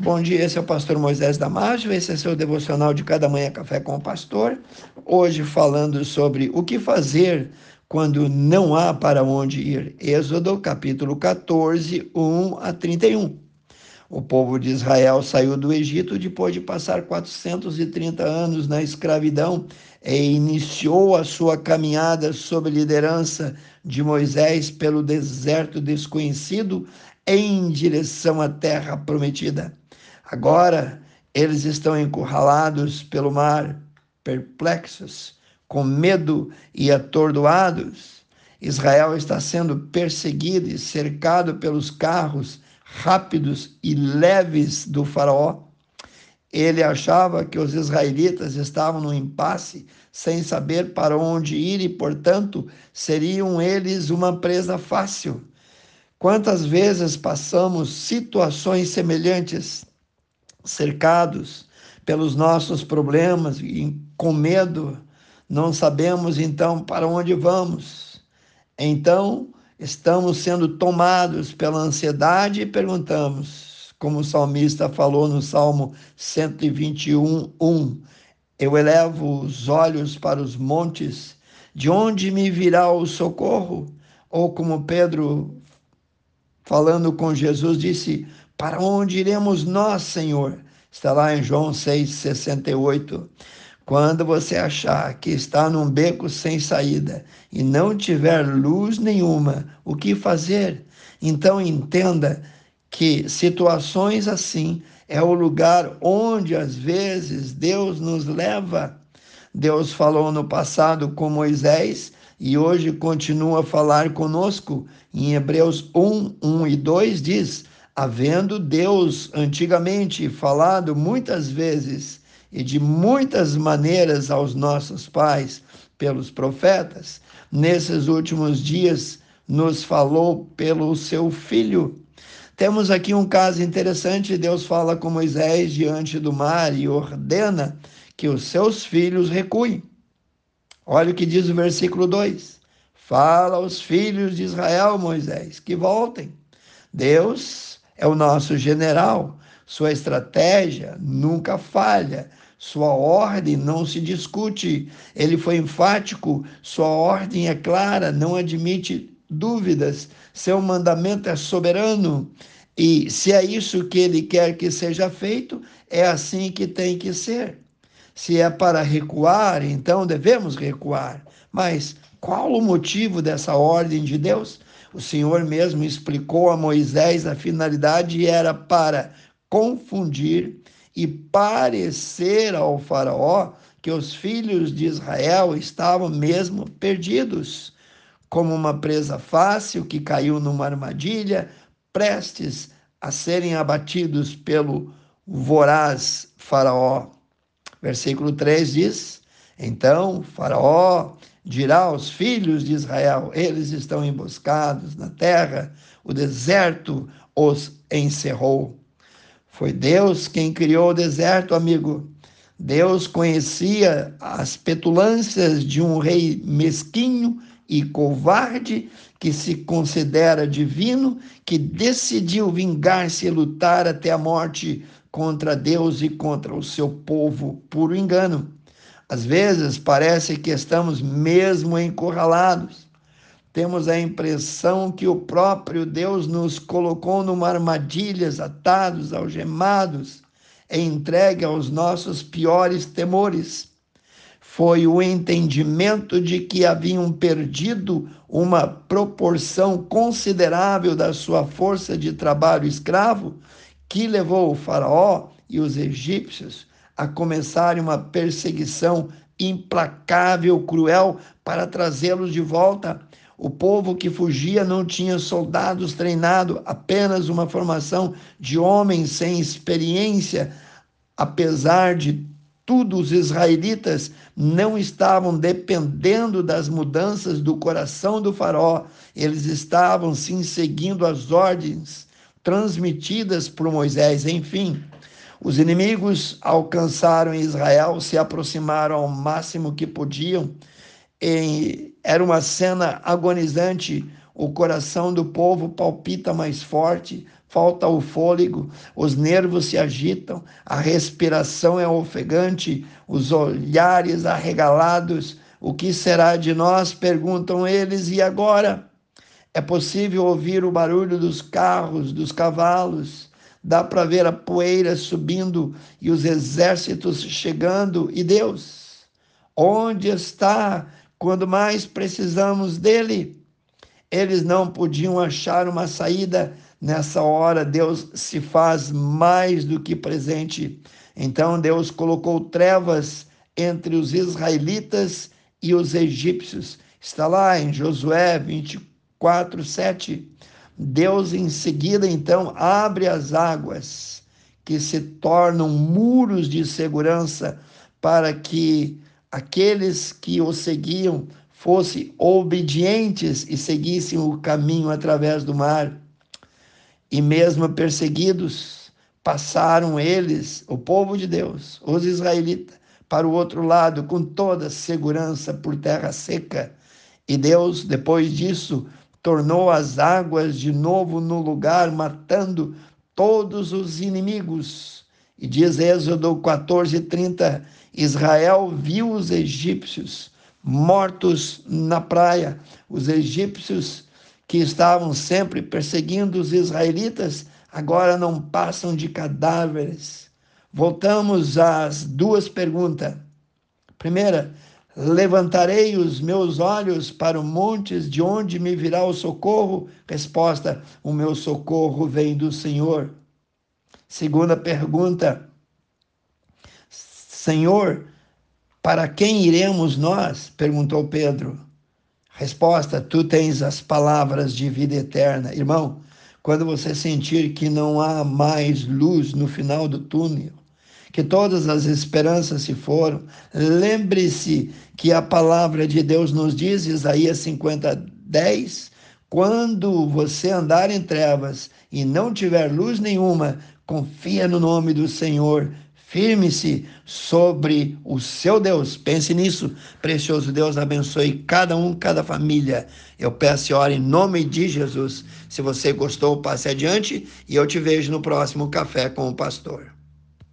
Bom dia, esse é o pastor Moisés Damásio, esse é seu devocional de cada manhã café com o pastor. Hoje falando sobre o que fazer quando não há para onde ir. Êxodo capítulo 14, 1 a 31. O povo de Israel saiu do Egito depois de passar 430 anos na escravidão e iniciou a sua caminhada sob liderança de Moisés pelo deserto desconhecido em direção à terra prometida. Agora eles estão encurralados pelo mar, perplexos, com medo e atordoados. Israel está sendo perseguido e cercado pelos carros rápidos e leves do Faraó. Ele achava que os israelitas estavam no impasse, sem saber para onde ir e, portanto, seriam eles uma presa fácil. Quantas vezes passamos situações semelhantes, cercados pelos nossos problemas e com medo, não sabemos então para onde vamos. Então, estamos sendo tomados pela ansiedade e perguntamos, como o salmista falou no Salmo 121, 1, eu elevo os olhos para os montes, de onde me virá o socorro? Ou como Pedro falando com Jesus, disse: Para onde iremos nós, Senhor? Está lá em João 6,68. Quando você achar que está num beco sem saída e não tiver luz nenhuma, o que fazer? Então entenda que situações assim é o lugar onde às vezes Deus nos leva. Deus falou no passado com Moisés e hoje continua a falar conosco. Em Hebreus 1, 1 e 2 diz: Havendo Deus antigamente falado muitas vezes e de muitas maneiras aos nossos pais pelos profetas, nesses últimos dias nos falou pelo seu filho. Temos aqui um caso interessante: Deus fala com Moisés diante do mar e ordena que os seus filhos recuem. Olha o que diz o versículo 2. Fala aos filhos de Israel, Moisés, que voltem. Deus é o nosso general, sua estratégia nunca falha, sua ordem não se discute. Ele foi enfático, sua ordem é clara, não admite dúvidas, seu mandamento é soberano. E se é isso que ele quer que seja feito, é assim que tem que ser. Se é para recuar, então devemos recuar. Mas qual o motivo dessa ordem de Deus? O Senhor mesmo explicou a Moisés a finalidade era para confundir e parecer ao Faraó que os filhos de Israel estavam mesmo perdidos, como uma presa fácil que caiu numa armadilha, prestes a serem abatidos pelo voraz Faraó. Versículo 3 diz: Então Faraó dirá aos filhos de Israel: Eles estão emboscados na terra, o deserto os encerrou. Foi Deus quem criou o deserto, amigo. Deus conhecia as petulâncias de um rei mesquinho e covarde que se considera divino, que decidiu vingar-se e lutar até a morte contra Deus e contra o seu povo, puro engano. Às vezes parece que estamos mesmo encurralados. Temos a impressão que o próprio Deus nos colocou numa armadilha, atados, algemados, entregue aos nossos piores temores. Foi o entendimento de que haviam perdido uma proporção considerável da sua força de trabalho escravo que levou o Faraó e os egípcios a começarem uma perseguição implacável, cruel, para trazê-los de volta. O povo que fugia não tinha soldados treinados, apenas uma formação de homens sem experiência. Apesar de tudo, os israelitas não estavam dependendo das mudanças do coração do faraó, eles estavam sim seguindo as ordens transmitidas por Moisés. Enfim, os inimigos alcançaram Israel, se aproximaram ao máximo que podiam. Era uma cena agonizante. O coração do povo palpita mais forte, falta o fôlego, os nervos se agitam, a respiração é ofegante, os olhares arregalados. O que será de nós? perguntam eles, e agora? É possível ouvir o barulho dos carros, dos cavalos, dá para ver a poeira subindo e os exércitos chegando. E Deus, onde está quando mais precisamos dele? Eles não podiam achar uma saída. Nessa hora, Deus se faz mais do que presente. Então, Deus colocou trevas entre os israelitas e os egípcios. Está lá em Josué 24, 7. Deus em seguida então abre as águas que se tornam muros de segurança para que aqueles que o seguiam fossem obedientes e seguissem o caminho através do mar. E mesmo perseguidos, passaram eles, o povo de Deus, os israelitas, para o outro lado com toda segurança por terra seca. E Deus, depois disso, tornou as águas de novo no lugar, matando todos os inimigos. E diz Êxodo 14, 30, Israel viu os egípcios mortos na praia. Os egípcios que estavam sempre perseguindo os israelitas, agora não passam de cadáveres. Voltamos às duas perguntas. Primeira, Levantarei os meus olhos para os montes, de onde me virá o socorro? Resposta: O meu socorro vem do Senhor. Segunda pergunta: Senhor, para quem iremos nós? perguntou Pedro. Resposta: Tu tens as palavras de vida eterna. Irmão, quando você sentir que não há mais luz no final do túnel, que todas as esperanças se foram. Lembre-se que a palavra de Deus nos diz, Isaías 50, 10, quando você andar em trevas e não tiver luz nenhuma, confia no nome do Senhor, firme-se sobre o seu Deus. Pense nisso. Precioso Deus, abençoe cada um, cada família. Eu peço oro em nome de Jesus. Se você gostou, passe adiante e eu te vejo no próximo Café com o Pastor.